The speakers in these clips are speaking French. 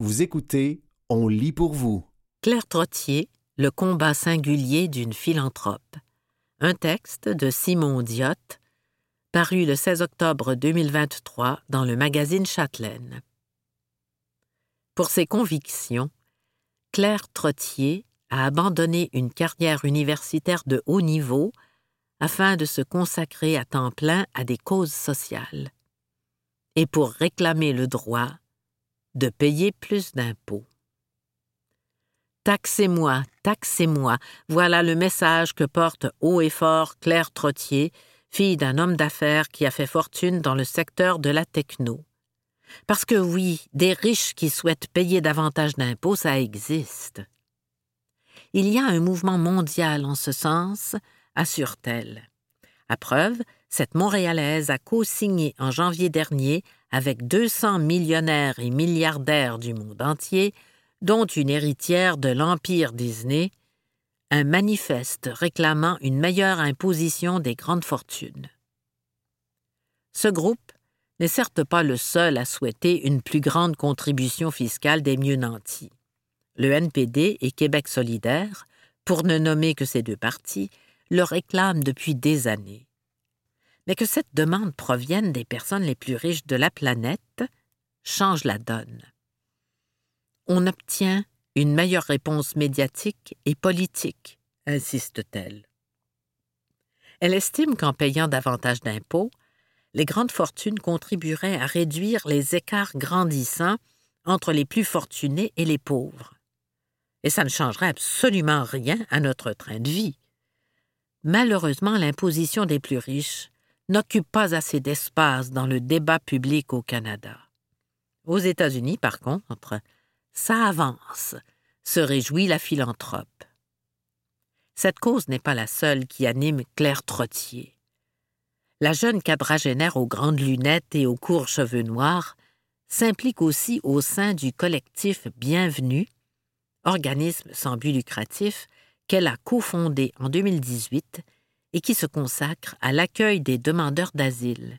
Vous écoutez On lit pour vous. Claire Trottier, Le combat singulier d'une philanthrope. Un texte de Simon Diotte, paru le 16 octobre 2023 dans le magazine Châtelaine. Pour ses convictions, Claire Trottier a abandonné une carrière universitaire de haut niveau afin de se consacrer à temps plein à des causes sociales et pour réclamer le droit de payer plus d'impôts. Taxez-moi, taxez-moi, voilà le message que porte haut et fort Claire Trottier, fille d'un homme d'affaires qui a fait fortune dans le secteur de la techno. Parce que oui, des riches qui souhaitent payer davantage d'impôts, ça existe. Il y a un mouvement mondial en ce sens, assure-t-elle. À preuve, cette Montréalaise a co-signé en janvier dernier avec 200 millionnaires et milliardaires du monde entier, dont une héritière de l'Empire Disney, un manifeste réclamant une meilleure imposition des grandes fortunes. Ce groupe n'est certes pas le seul à souhaiter une plus grande contribution fiscale des mieux nantis. Le NPD et Québec solidaire, pour ne nommer que ces deux partis, le réclament depuis des années mais que cette demande provienne des personnes les plus riches de la planète change la donne. On obtient une meilleure réponse médiatique et politique, insiste-t-elle. Elle estime qu'en payant davantage d'impôts, les grandes fortunes contribueraient à réduire les écarts grandissants entre les plus fortunés et les pauvres. Et ça ne changerait absolument rien à notre train de vie. Malheureusement, l'imposition des plus riches n'occupe pas assez d'espace dans le débat public au Canada. Aux États-Unis, par contre, ça avance, se réjouit la philanthrope. Cette cause n'est pas la seule qui anime Claire Trottier. La jeune quadragénaire aux grandes lunettes et aux courts cheveux noirs s'implique aussi au sein du collectif Bienvenue, organisme sans but lucratif qu'elle a cofondé en 2018 et qui se consacre à l'accueil des demandeurs d'asile.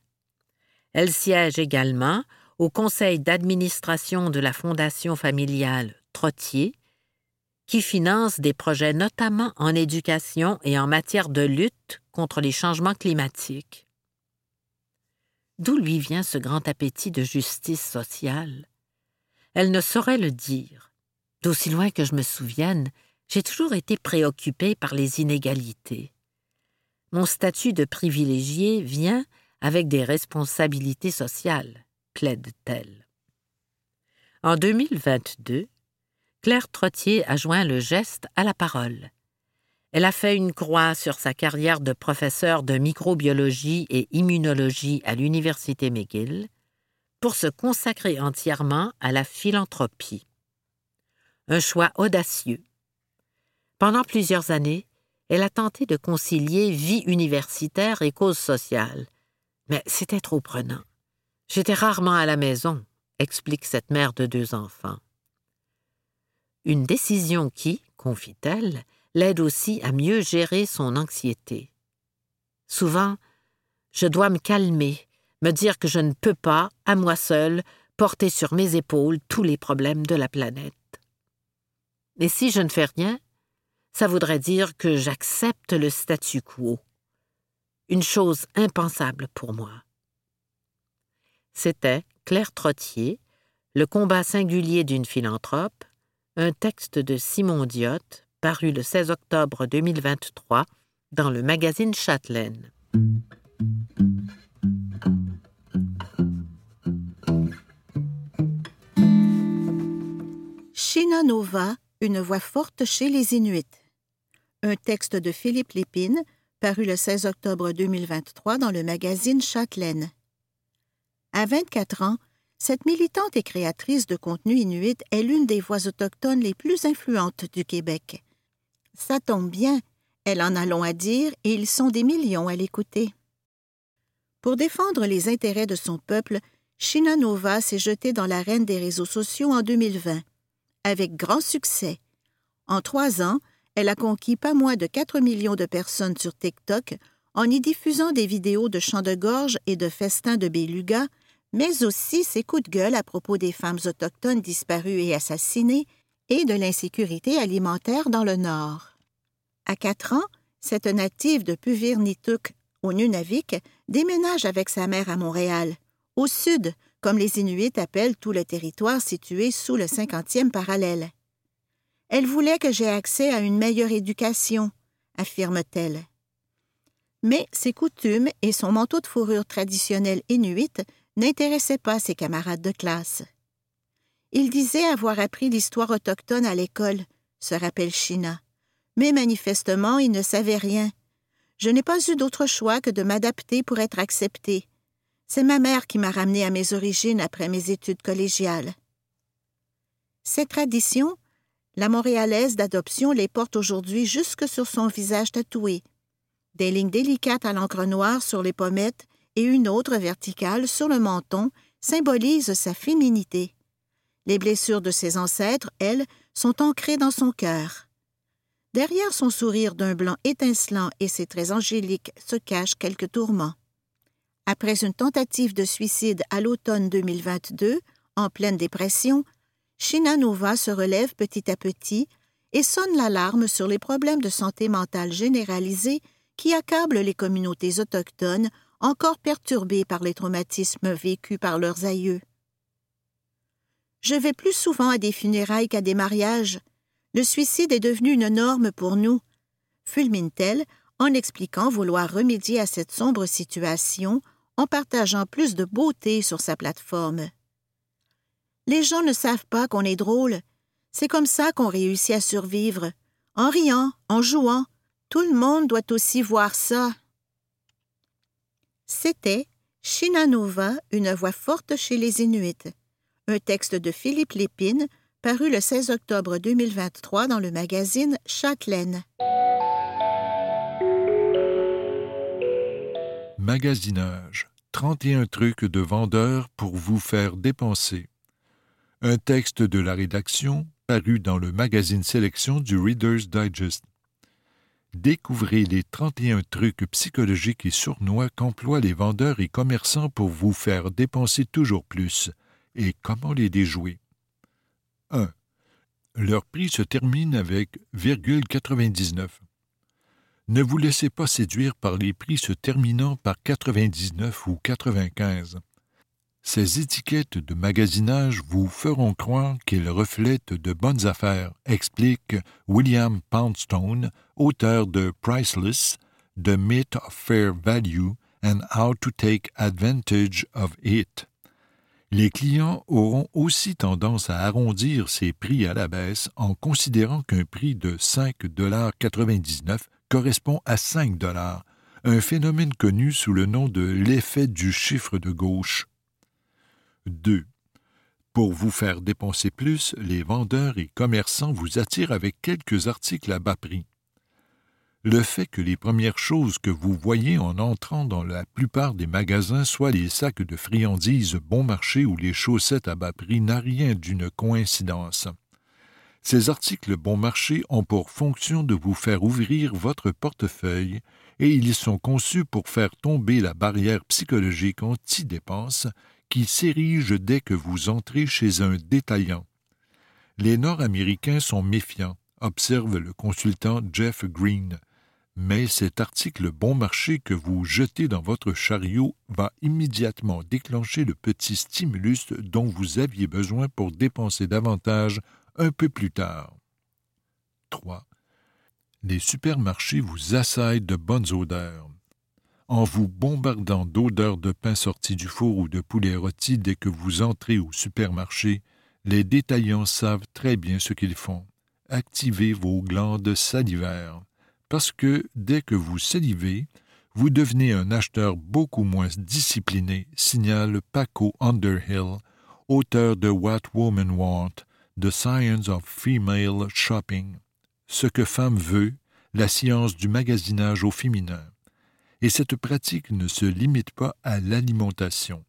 Elle siège également au conseil d'administration de la Fondation familiale Trottier, qui finance des projets notamment en éducation et en matière de lutte contre les changements climatiques. D'où lui vient ce grand appétit de justice sociale? Elle ne saurait le dire. D'aussi loin que je me souvienne, j'ai toujours été préoccupée par les inégalités. Mon statut de privilégié vient avec des responsabilités sociales, plaide-t-elle. En 2022, Claire Trottier a joint le geste à la parole. Elle a fait une croix sur sa carrière de professeur de microbiologie et immunologie à l'Université McGill pour se consacrer entièrement à la philanthropie. Un choix audacieux. Pendant plusieurs années, elle a tenté de concilier vie universitaire et cause sociale. Mais c'était trop prenant. J'étais rarement à la maison, explique cette mère de deux enfants. Une décision qui, confie-t-elle, l'aide aussi à mieux gérer son anxiété. Souvent, je dois me calmer, me dire que je ne peux pas, à moi seule, porter sur mes épaules tous les problèmes de la planète. Et si je ne fais rien, ça voudrait dire que j'accepte le statu quo. Une chose impensable pour moi. C'était Claire Trottier, Le combat singulier d'une philanthrope, un texte de Simon Diotte, paru le 16 octobre 2023 dans le magazine Châtelaine. Shinanova, une voix forte chez les Inuits un texte de Philippe Lépine, paru le 16 octobre 2023 dans le magazine Châtelaine. À 24 ans, cette militante et créatrice de contenu inuit est l'une des voix autochtones les plus influentes du Québec. Ça tombe bien, elle en a long à dire et ils sont des millions à l'écouter. Pour défendre les intérêts de son peuple, Shinanova s'est jetée dans l'arène des réseaux sociaux en 2020, avec grand succès. En trois ans, elle a conquis pas moins de 4 millions de personnes sur TikTok en y diffusant des vidéos de chants de gorge et de festins de beluga, mais aussi ses coups de gueule à propos des femmes autochtones disparues et assassinées et de l'insécurité alimentaire dans le Nord. À quatre ans, cette native de Puvirnituk, au Nunavik, déménage avec sa mère à Montréal, au sud, comme les Inuits appellent tout le territoire situé sous le cinquantième parallèle. Elle voulait que j'aie accès à une meilleure éducation, affirme-t-elle. Mais ses coutumes et son manteau de fourrure traditionnel inuit n'intéressaient pas ses camarades de classe. Il disait avoir appris l'histoire autochtone à l'école, se rappelle China. Mais manifestement, il ne savait rien. Je n'ai pas eu d'autre choix que de m'adapter pour être accepté. C'est ma mère qui m'a ramené à mes origines après mes études collégiales. Cette tradition, la Montréalaise d'adoption les porte aujourd'hui jusque sur son visage tatoué. Des lignes délicates à l'encre noire sur les pommettes et une autre verticale sur le menton symbolisent sa féminité. Les blessures de ses ancêtres, elles, sont ancrées dans son cœur. Derrière son sourire d'un blanc étincelant et ses traits angéliques se cachent quelques tourments. Après une tentative de suicide à l'automne 2022, en pleine dépression, Shinanova se relève petit à petit et sonne l'alarme sur les problèmes de santé mentale généralisés qui accablent les communautés autochtones encore perturbées par les traumatismes vécus par leurs aïeux. Je vais plus souvent à des funérailles qu'à des mariages. Le suicide est devenu une norme pour nous, fulmine-t-elle en expliquant vouloir remédier à cette sombre situation en partageant plus de beauté sur sa plateforme. Les gens ne savent pas qu'on est drôle. C'est comme ça qu'on réussit à survivre. En riant, en jouant. Tout le monde doit aussi voir ça. C'était Shinanova, une voix forte chez les Inuits un texte de Philippe Lépine, paru le 16 octobre 2023 dans le magazine Châtelaine. Magasinage 31 trucs de vendeurs pour vous faire dépenser. Un texte de la rédaction paru dans le magazine Sélection du Reader's Digest. Découvrez les 31 trucs psychologiques et sournois qu'emploient les vendeurs et commerçants pour vous faire dépenser toujours plus et comment les déjouer? 1. Leur prix se termine avec 99. Ne vous laissez pas séduire par les prix se terminant par 99 ou 95. Ces étiquettes de magasinage vous feront croire qu'elles reflètent de bonnes affaires, explique William Poundstone, auteur de Priceless, The Myth of Fair Value and How to Take Advantage of It les clients auront aussi tendance à arrondir ces prix à la baisse en considérant qu'un prix de 5,99 correspond à 5 dollars, un phénomène connu sous le nom de l'effet du chiffre de gauche. 2. Pour vous faire dépenser plus, les vendeurs et commerçants vous attirent avec quelques articles à bas prix le fait que les premières choses que vous voyez en entrant dans la plupart des magasins soient les sacs de friandises bon marché ou les chaussettes à bas prix n'a rien d'une coïncidence. Ces articles bon marché ont pour fonction de vous faire ouvrir votre portefeuille et ils sont conçus pour faire tomber la barrière psychologique anti-dépense qui s'érige dès que vous entrez chez un détaillant. Les Nord-Américains sont méfiants, observe le consultant Jeff Green, mais cet article bon marché que vous jetez dans votre chariot va immédiatement déclencher le petit stimulus dont vous aviez besoin pour dépenser davantage un peu plus tard. 3. Les supermarchés vous assaillent de bonnes odeurs. En vous bombardant d'odeurs de pain sorti du four ou de poulet rôti dès que vous entrez au supermarché, les détaillants savent très bien ce qu'ils font. Activez vos glandes salivaires parce que dès que vous salivez, vous devenez un acheteur beaucoup moins discipliné, signale Paco Underhill, auteur de What Women Want, The Science of Female Shopping, Ce que femme veut, la science du magasinage au féminin. Et cette pratique ne se limite pas à l'alimentation.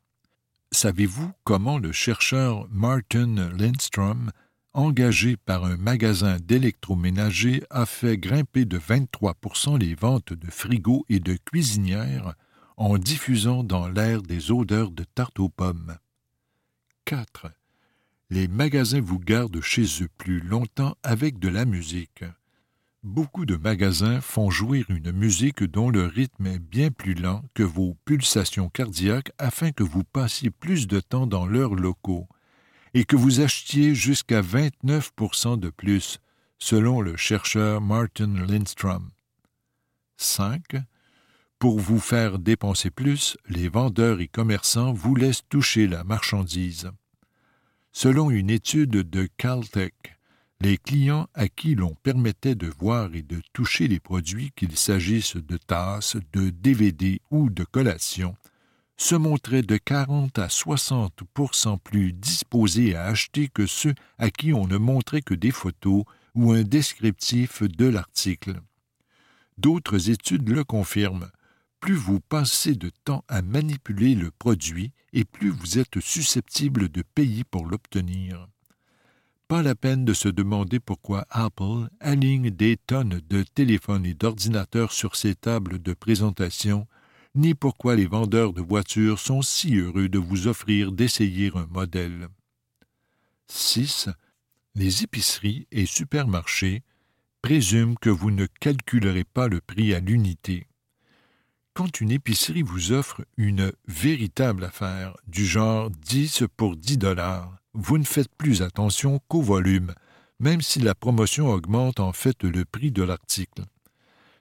Savez-vous comment le chercheur Martin Lindstrom engagé par un magasin d'électroménager, a fait grimper de 23% les ventes de frigos et de cuisinières en diffusant dans l'air des odeurs de tarte aux pommes? 4. Les magasins vous gardent chez eux plus longtemps avec de la musique. Beaucoup de magasins font jouer une musique dont le rythme est bien plus lent que vos pulsations cardiaques afin que vous passiez plus de temps dans leurs locaux et que vous achetiez jusqu'à 29% de plus, selon le chercheur Martin Lindstrom. 5. Pour vous faire dépenser plus, les vendeurs et commerçants vous laissent toucher la marchandise. Selon une étude de Caltech, les clients à qui l'on permettait de voir et de toucher les produits, qu'il s'agisse de tasses, de DVD ou de collations, se montraient de 40 à 60% plus disposés à acheter que ceux à qui on ne montrait que des photos ou un descriptif de l'article. D'autres études le confirment. Plus vous passez de temps à manipuler le produit et plus vous êtes susceptible de payer pour l'obtenir. Pas la peine de se demander pourquoi Apple aligne des tonnes de téléphones et d'ordinateurs sur ses tables de présentation, ni pourquoi les vendeurs de voitures sont si heureux de vous offrir d'essayer un modèle. 6. Les épiceries et supermarchés présument que vous ne calculerez pas le prix à l'unité. Quand une épicerie vous offre une véritable affaire, du genre 10 pour 10 dollars, vous ne faites plus attention qu'au volume, même si la promotion augmente en fait le prix de l'article.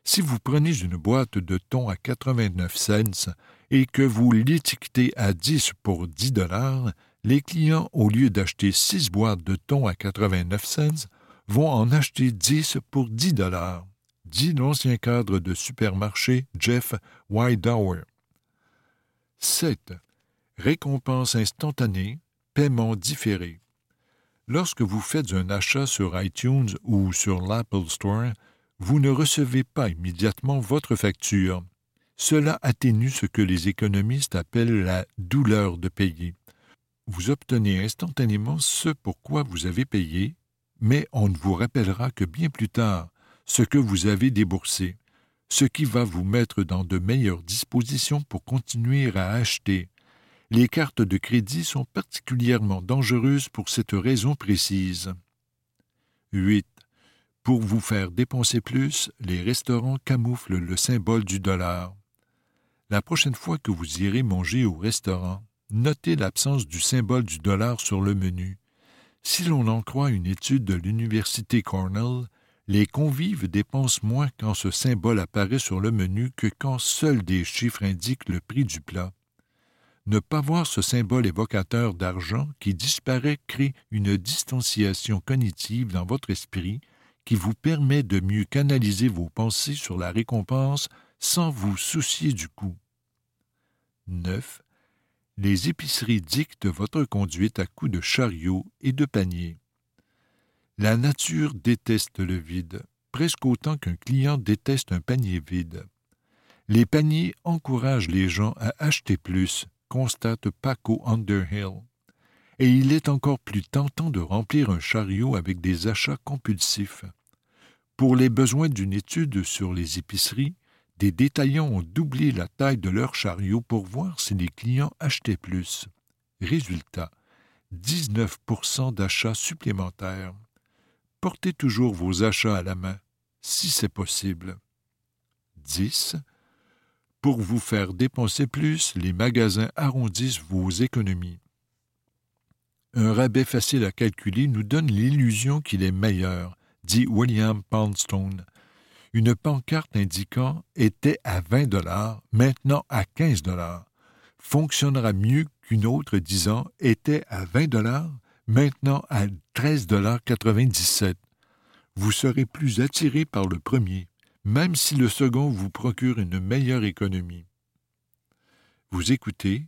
Si vous prenez une boîte de thon à 89 cents et que vous l'étiquetez à 10 pour 10 dollars, les clients, au lieu d'acheter 6 boîtes de thon à 89 cents, vont en acheter 10 pour 10 dollars, dit l'ancien cadre de supermarché Jeff Wydower. 7. Récompense instantanée Paiement différé. Lorsque vous faites un achat sur iTunes ou sur l'Apple Store, vous ne recevez pas immédiatement votre facture. Cela atténue ce que les économistes appellent la douleur de payer. Vous obtenez instantanément ce pour quoi vous avez payé, mais on ne vous rappellera que bien plus tard ce que vous avez déboursé, ce qui va vous mettre dans de meilleures dispositions pour continuer à acheter, les cartes de crédit sont particulièrement dangereuses pour cette raison précise. 8. Pour vous faire dépenser plus, les restaurants camouflent le symbole du dollar. La prochaine fois que vous irez manger au restaurant, notez l'absence du symbole du dollar sur le menu. Si l'on en croit une étude de l'Université Cornell, les convives dépensent moins quand ce symbole apparaît sur le menu que quand seuls des chiffres indiquent le prix du plat. Ne pas voir ce symbole évocateur d'argent qui disparaît crée une distanciation cognitive dans votre esprit qui vous permet de mieux canaliser vos pensées sur la récompense sans vous soucier du coût. 9. Les épiceries dictent votre conduite à coups de chariot et de panier. La nature déteste le vide, presque autant qu'un client déteste un panier vide. Les paniers encouragent les gens à acheter plus, constate Paco Underhill. Et il est encore plus tentant de remplir un chariot avec des achats compulsifs. Pour les besoins d'une étude sur les épiceries, des détaillants ont doublé la taille de leur chariot pour voir si les clients achetaient plus. Résultat 19% d'achats supplémentaires. Portez toujours vos achats à la main, si c'est possible. 10. Pour vous faire dépenser plus, les magasins arrondissent vos économies. Un rabais facile à calculer nous donne l'illusion qu'il est meilleur, dit William Poundstone. Une pancarte indiquant était à 20 dollars, maintenant à 15 dollars, fonctionnera mieux qu'une autre disant était à 20 dollars, maintenant à 13 dollars 97. Vous serez plus attiré par le premier même si le second vous procure une meilleure économie. Vous écoutez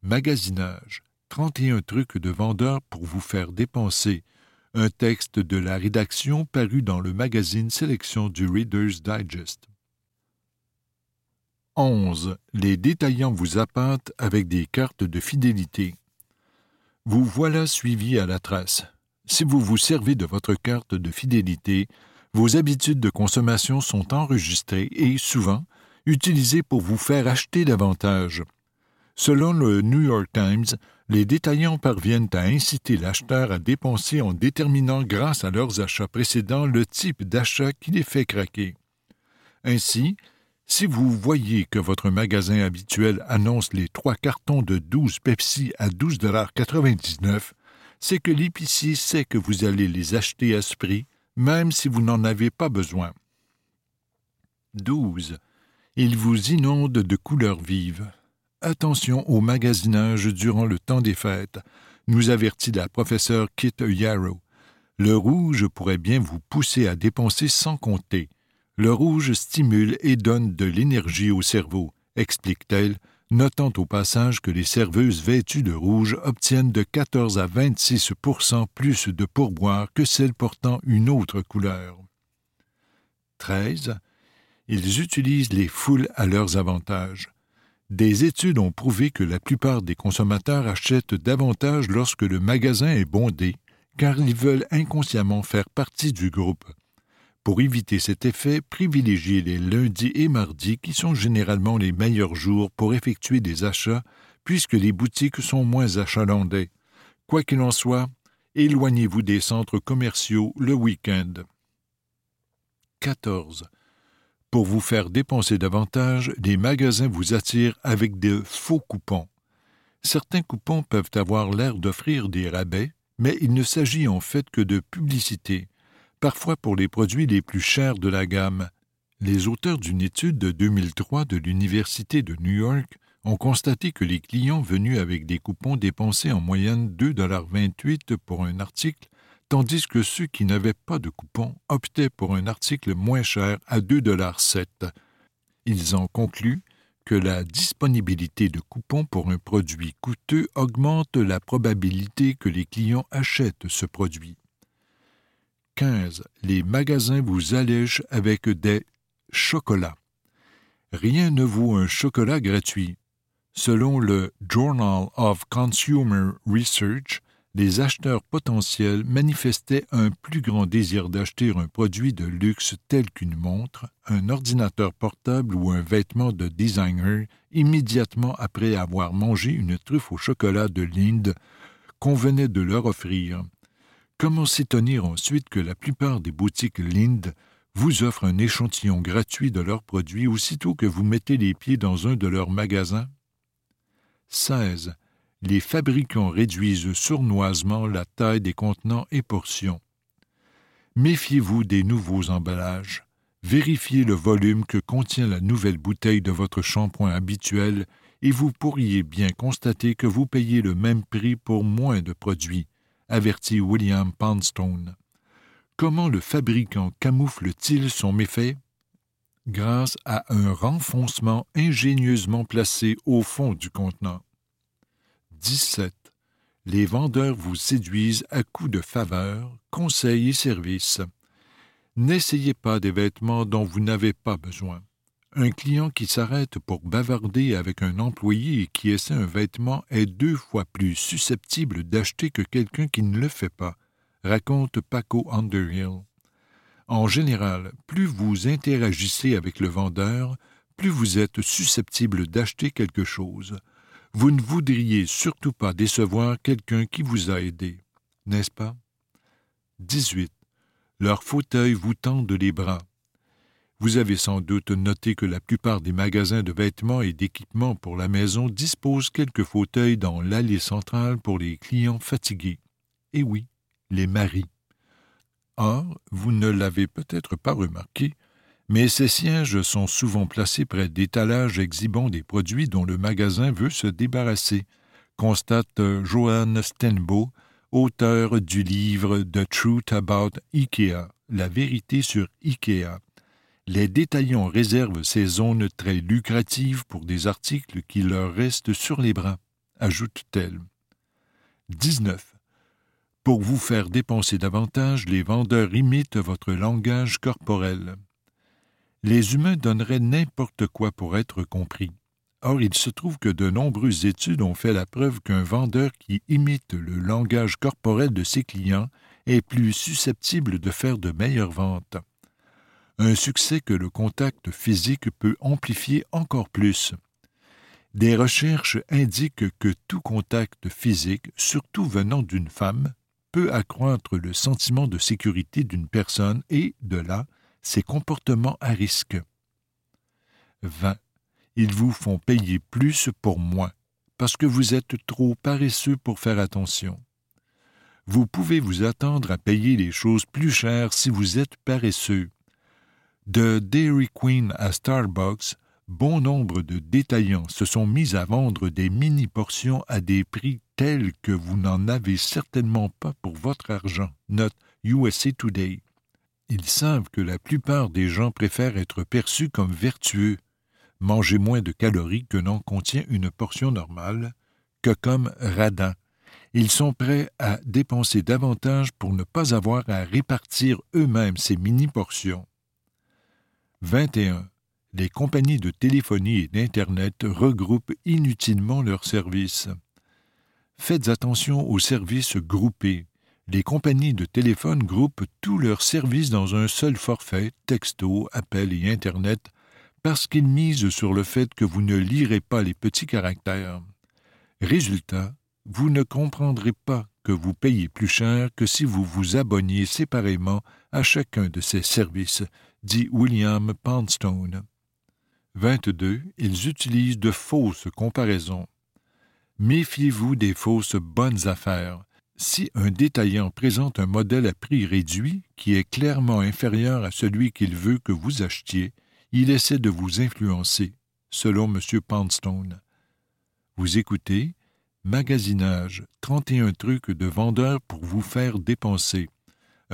Magasinage, 31 trucs de vendeurs pour vous faire dépenser, un texte de la rédaction paru dans le magazine Sélection du Reader's Digest. 11. Les détaillants vous appâtent avec des cartes de fidélité. Vous voilà suivi à la trace. Si vous vous servez de votre carte de fidélité, vos habitudes de consommation sont enregistrées et, souvent, utilisés pour vous faire acheter davantage. Selon le New York Times, les détaillants parviennent à inciter l'acheteur à dépenser en déterminant grâce à leurs achats précédents le type d'achat qui les fait craquer. Ainsi, si vous voyez que votre magasin habituel annonce les trois cartons de 12 Pepsi à 12,99 c'est que l'épicier sait que vous allez les acheter à ce prix, même si vous n'en avez pas besoin. 12. Il vous inonde de couleurs vives. Attention au magasinage durant le temps des fêtes, nous avertit la professeure Kit Yarrow. Le rouge pourrait bien vous pousser à dépenser sans compter. Le rouge stimule et donne de l'énergie au cerveau, explique-t-elle, notant au passage que les serveuses vêtues de rouge obtiennent de 14 à 26% plus de pourboire que celles portant une autre couleur. 13. Ils utilisent les foules à leurs avantages. Des études ont prouvé que la plupart des consommateurs achètent davantage lorsque le magasin est bondé, car ils veulent inconsciemment faire partie du groupe. Pour éviter cet effet, privilégiez les lundis et mardis qui sont généralement les meilleurs jours pour effectuer des achats puisque les boutiques sont moins achalandées. Quoi qu'il en soit, éloignez-vous des centres commerciaux le week-end. 14. Pour vous faire dépenser davantage, les magasins vous attirent avec de faux coupons. Certains coupons peuvent avoir l'air d'offrir des rabais, mais il ne s'agit en fait que de publicité parfois pour les produits les plus chers de la gamme. Les auteurs d'une étude de 2003 de l'Université de New York ont constaté que les clients venus avec des coupons dépensaient en moyenne 2,28 pour un article, tandis que ceux qui n'avaient pas de coupon optaient pour un article moins cher à 2,7 Ils en concluent que la disponibilité de coupons pour un produit coûteux augmente la probabilité que les clients achètent ce produit. 15. Les magasins vous allègent avec des chocolats. Rien ne vaut un chocolat gratuit. Selon le Journal of Consumer Research, les acheteurs potentiels manifestaient un plus grand désir d'acheter un produit de luxe tel qu'une montre, un ordinateur portable ou un vêtement de designer immédiatement après avoir mangé une truffe au chocolat de Linde qu'on venait de leur offrir. Comment s'étonner ensuite que la plupart des boutiques Lind vous offrent un échantillon gratuit de leurs produits aussitôt que vous mettez les pieds dans un de leurs magasins? 16. Les fabricants réduisent sournoisement la taille des contenants et portions. Méfiez-vous des nouveaux emballages. Vérifiez le volume que contient la nouvelle bouteille de votre shampoing habituel et vous pourriez bien constater que vous payez le même prix pour moins de produits avertit William Poundstone. Comment le fabricant camoufle-t-il son méfait? Grâce à un renfoncement ingénieusement placé au fond du contenant. 17. Les vendeurs vous séduisent à coups de faveurs, conseils et services. N'essayez pas des vêtements dont vous n'avez pas besoin. Un client qui s'arrête pour bavarder avec un employé et qui essaie un vêtement est deux fois plus susceptible d'acheter que quelqu'un qui ne le fait pas, raconte Paco Underhill. En général, plus vous interagissez avec le vendeur, plus vous êtes susceptible d'acheter quelque chose. Vous ne voudriez surtout pas décevoir quelqu'un qui vous a aidé, n'est-ce pas? 18. Leur fauteuil vous tendent les bras. Vous avez sans doute noté que la plupart des magasins de vêtements et d'équipements pour la maison disposent quelques fauteuils dans l'allée centrale pour les clients fatigués. Et oui, les maris. Or, vous ne l'avez peut-être pas remarqué, mais ces sièges sont souvent placés près d'étalages exhibant des produits dont le magasin veut se débarrasser, constate Johan Stenbo, auteur du livre The Truth About IKEA, La vérité sur IKEA, les détaillants réservent ces zones très lucratives pour des articles qui leur restent sur les bras, ajoute-t-elle. 19. Pour vous faire dépenser davantage, les vendeurs imitent votre langage corporel. Les humains donneraient n'importe quoi pour être compris. Or, il se trouve que de nombreuses études ont fait la preuve qu'un vendeur qui imite le langage corporel de ses clients est plus susceptible de faire de meilleures ventes. Un succès que le contact physique peut amplifier encore plus. Des recherches indiquent que tout contact physique, surtout venant d'une femme, peut accroître le sentiment de sécurité d'une personne et, de là, ses comportements à risque. 20. Ils vous font payer plus pour moins, parce que vous êtes trop paresseux pour faire attention. Vous pouvez vous attendre à payer les choses plus chères si vous êtes paresseux. De Dairy Queen à Starbucks, bon nombre de détaillants se sont mis à vendre des mini-portions à des prix tels que vous n'en avez certainement pas pour votre argent. Note Today. Ils savent que la plupart des gens préfèrent être perçus comme vertueux, manger moins de calories que n'en contient une portion normale, que comme radin. Ils sont prêts à dépenser davantage pour ne pas avoir à répartir eux-mêmes ces mini-portions. 21. Les compagnies de téléphonie et d'Internet regroupent inutilement leurs services. Faites attention aux services groupés. Les compagnies de téléphone groupent tous leurs services dans un seul forfait, texto, appel et Internet, parce qu'ils misent sur le fait que vous ne lirez pas les petits caractères. Résultat, vous ne comprendrez pas que vous payez plus cher que si vous vous abonniez séparément à chacun de ces services, dit William Poundstone. 22. Ils utilisent de fausses comparaisons. Méfiez-vous des fausses bonnes affaires. Si un détaillant présente un modèle à prix réduit qui est clairement inférieur à celui qu'il veut que vous achetiez, il essaie de vous influencer, selon M. Poundstone. Vous écoutez Magasinage 31 trucs de vendeurs pour vous faire dépenser.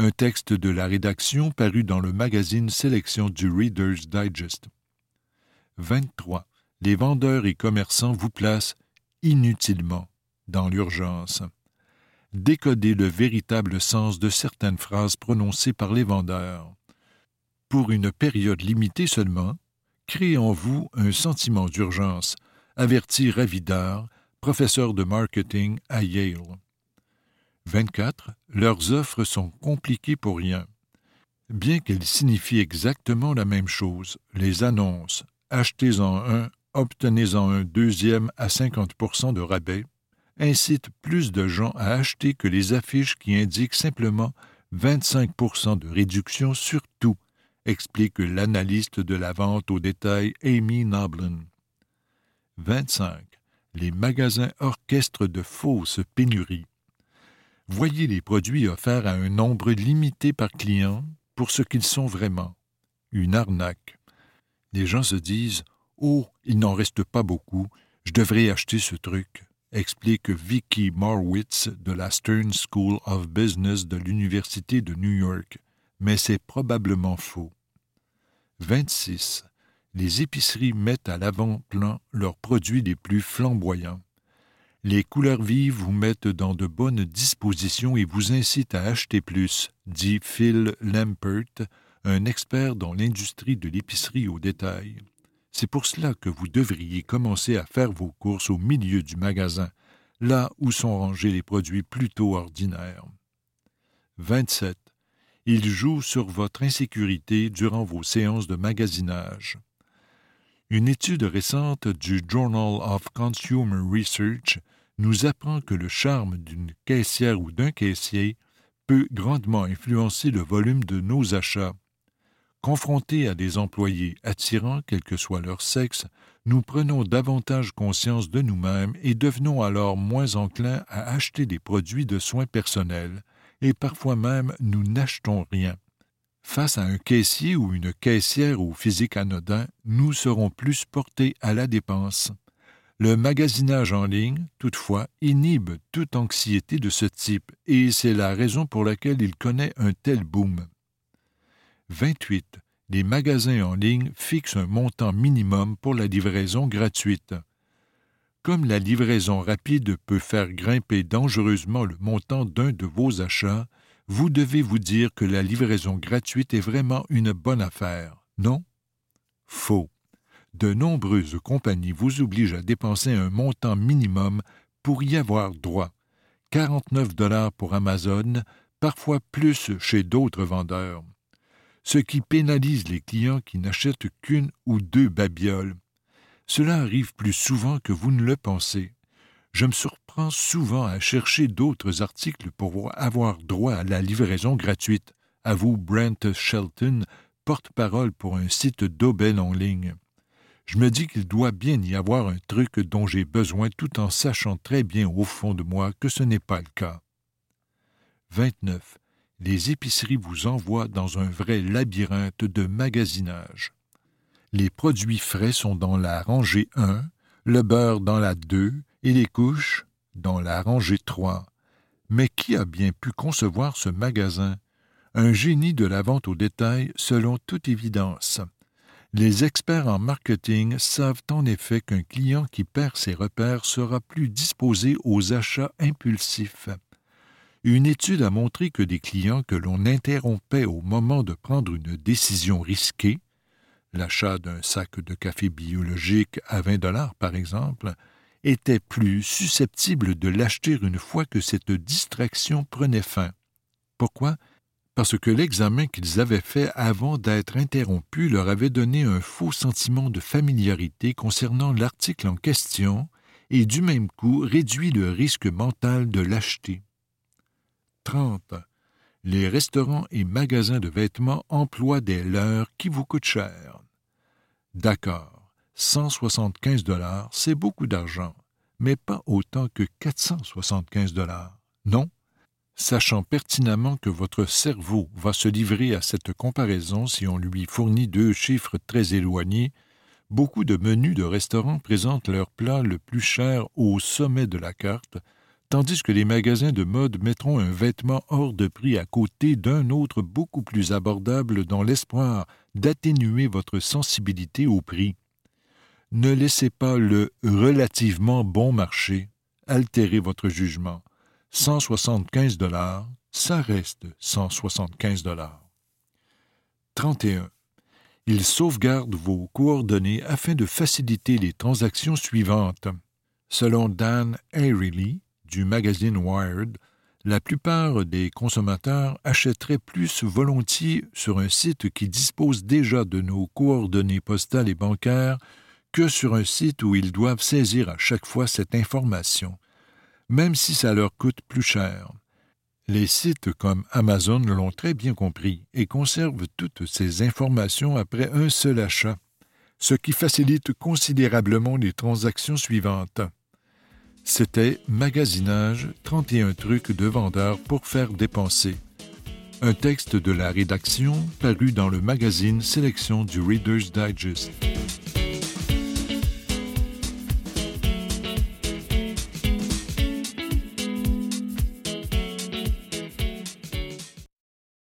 Un texte de la rédaction paru dans le magazine Sélection du Reader's Digest. 23. Les vendeurs et commerçants vous placent inutilement dans l'urgence. Décodez le véritable sens de certaines phrases prononcées par les vendeurs. Pour une période limitée seulement, créez en vous un sentiment d'urgence, avertit Ravidar, professeur de marketing à Yale. 24. Leurs offres sont compliquées pour rien. Bien qu'elles signifient exactement la même chose, les annonces achetez-en un, obtenez-en un deuxième à 50% de rabais incitent plus de gens à acheter que les affiches qui indiquent simplement 25% de réduction sur tout, explique l'analyste de la vente au détail Amy Noblin. 25 les magasins orchestres de fausses pénuries. Voyez les produits offerts à un nombre limité par client pour ce qu'ils sont vraiment. Une arnaque. Les gens se disent Oh, il n'en reste pas beaucoup, je devrais acheter ce truc, explique Vicky Marwitz de la Stern School of Business de l'Université de New York. Mais c'est probablement faux. 26 les épiceries mettent à l'avant-plan leurs produits les plus flamboyants. Les couleurs vives vous mettent dans de bonnes dispositions et vous incitent à acheter plus, dit Phil Lampert, un expert dans l'industrie de l'épicerie au détail. C'est pour cela que vous devriez commencer à faire vos courses au milieu du magasin, là où sont rangés les produits plutôt ordinaires. 27. Il joue sur votre insécurité durant vos séances de magasinage. Une étude récente du Journal of Consumer Research nous apprend que le charme d'une caissière ou d'un caissier peut grandement influencer le volume de nos achats. Confrontés à des employés attirants, quel que soit leur sexe, nous prenons davantage conscience de nous-mêmes et devenons alors moins enclins à acheter des produits de soins personnels, et parfois même nous n'achetons rien. Face à un caissier ou une caissière au physique anodin, nous serons plus portés à la dépense. Le magasinage en ligne, toutefois, inhibe toute anxiété de ce type, et c'est la raison pour laquelle il connaît un tel boom. 28. Les magasins en ligne fixent un montant minimum pour la livraison gratuite. Comme la livraison rapide peut faire grimper dangereusement le montant d'un de vos achats, vous devez vous dire que la livraison gratuite est vraiment une bonne affaire, non? Faux. De nombreuses compagnies vous obligent à dépenser un montant minimum pour y avoir droit. 49 dollars pour Amazon, parfois plus chez d'autres vendeurs. ce qui pénalise les clients qui n'achètent qu'une ou deux babioles. Cela arrive plus souvent que vous ne le pensez. Je me surprends souvent à chercher d'autres articles pour avoir droit à la livraison gratuite. À vous, Brent Shelton, porte-parole pour un site d'aubaine en ligne. Je me dis qu'il doit bien y avoir un truc dont j'ai besoin tout en sachant très bien au fond de moi que ce n'est pas le cas. 29. Les épiceries vous envoient dans un vrai labyrinthe de magasinage. Les produits frais sont dans la rangée 1, le beurre dans la 2 et les couches dans la rangée 3. Mais qui a bien pu concevoir ce magasin? Un génie de la vente au détail, selon toute évidence. Les experts en marketing savent en effet qu'un client qui perd ses repères sera plus disposé aux achats impulsifs. Une étude a montré que des clients que l'on interrompait au moment de prendre une décision risquée l'achat d'un sac de café biologique à 20 dollars par exemple, était plus susceptible de l'acheter une fois que cette distraction prenait fin. Pourquoi? Parce que l'examen qu'ils avaient fait avant d'être interrompu leur avait donné un faux sentiment de familiarité concernant l'article en question et du même coup réduit le risque mental de l'acheter. 30. Les restaurants et magasins de vêtements emploient des leurs qui vous coûtent cher. D'accord, 175 dollars, c'est beaucoup d'argent, mais pas autant que 475 dollars. Non? Sachant pertinemment que votre cerveau va se livrer à cette comparaison si on lui fournit deux chiffres très éloignés, beaucoup de menus de restaurants présentent leur plat le plus cher au sommet de la carte, tandis que les magasins de mode mettront un vêtement hors de prix à côté d'un autre beaucoup plus abordable dans l'espoir d'atténuer votre sensibilité au prix. Ne laissez pas le relativement bon marché altérer votre jugement. 175 dollars, ça reste 175 dollars. 31. Il sauvegarde vos coordonnées afin de faciliter les transactions suivantes. Selon Dan Airey, du magazine Wired, la plupart des consommateurs achèteraient plus volontiers sur un site qui dispose déjà de nos coordonnées postales et bancaires que sur un site où ils doivent saisir à chaque fois cette information, même si ça leur coûte plus cher. Les sites comme Amazon l'ont très bien compris et conservent toutes ces informations après un seul achat, ce qui facilite considérablement les transactions suivantes. C'était Magasinage 31 trucs de vendeurs pour faire dépenser. Un texte de la rédaction paru dans le magazine Sélection du Reader's Digest.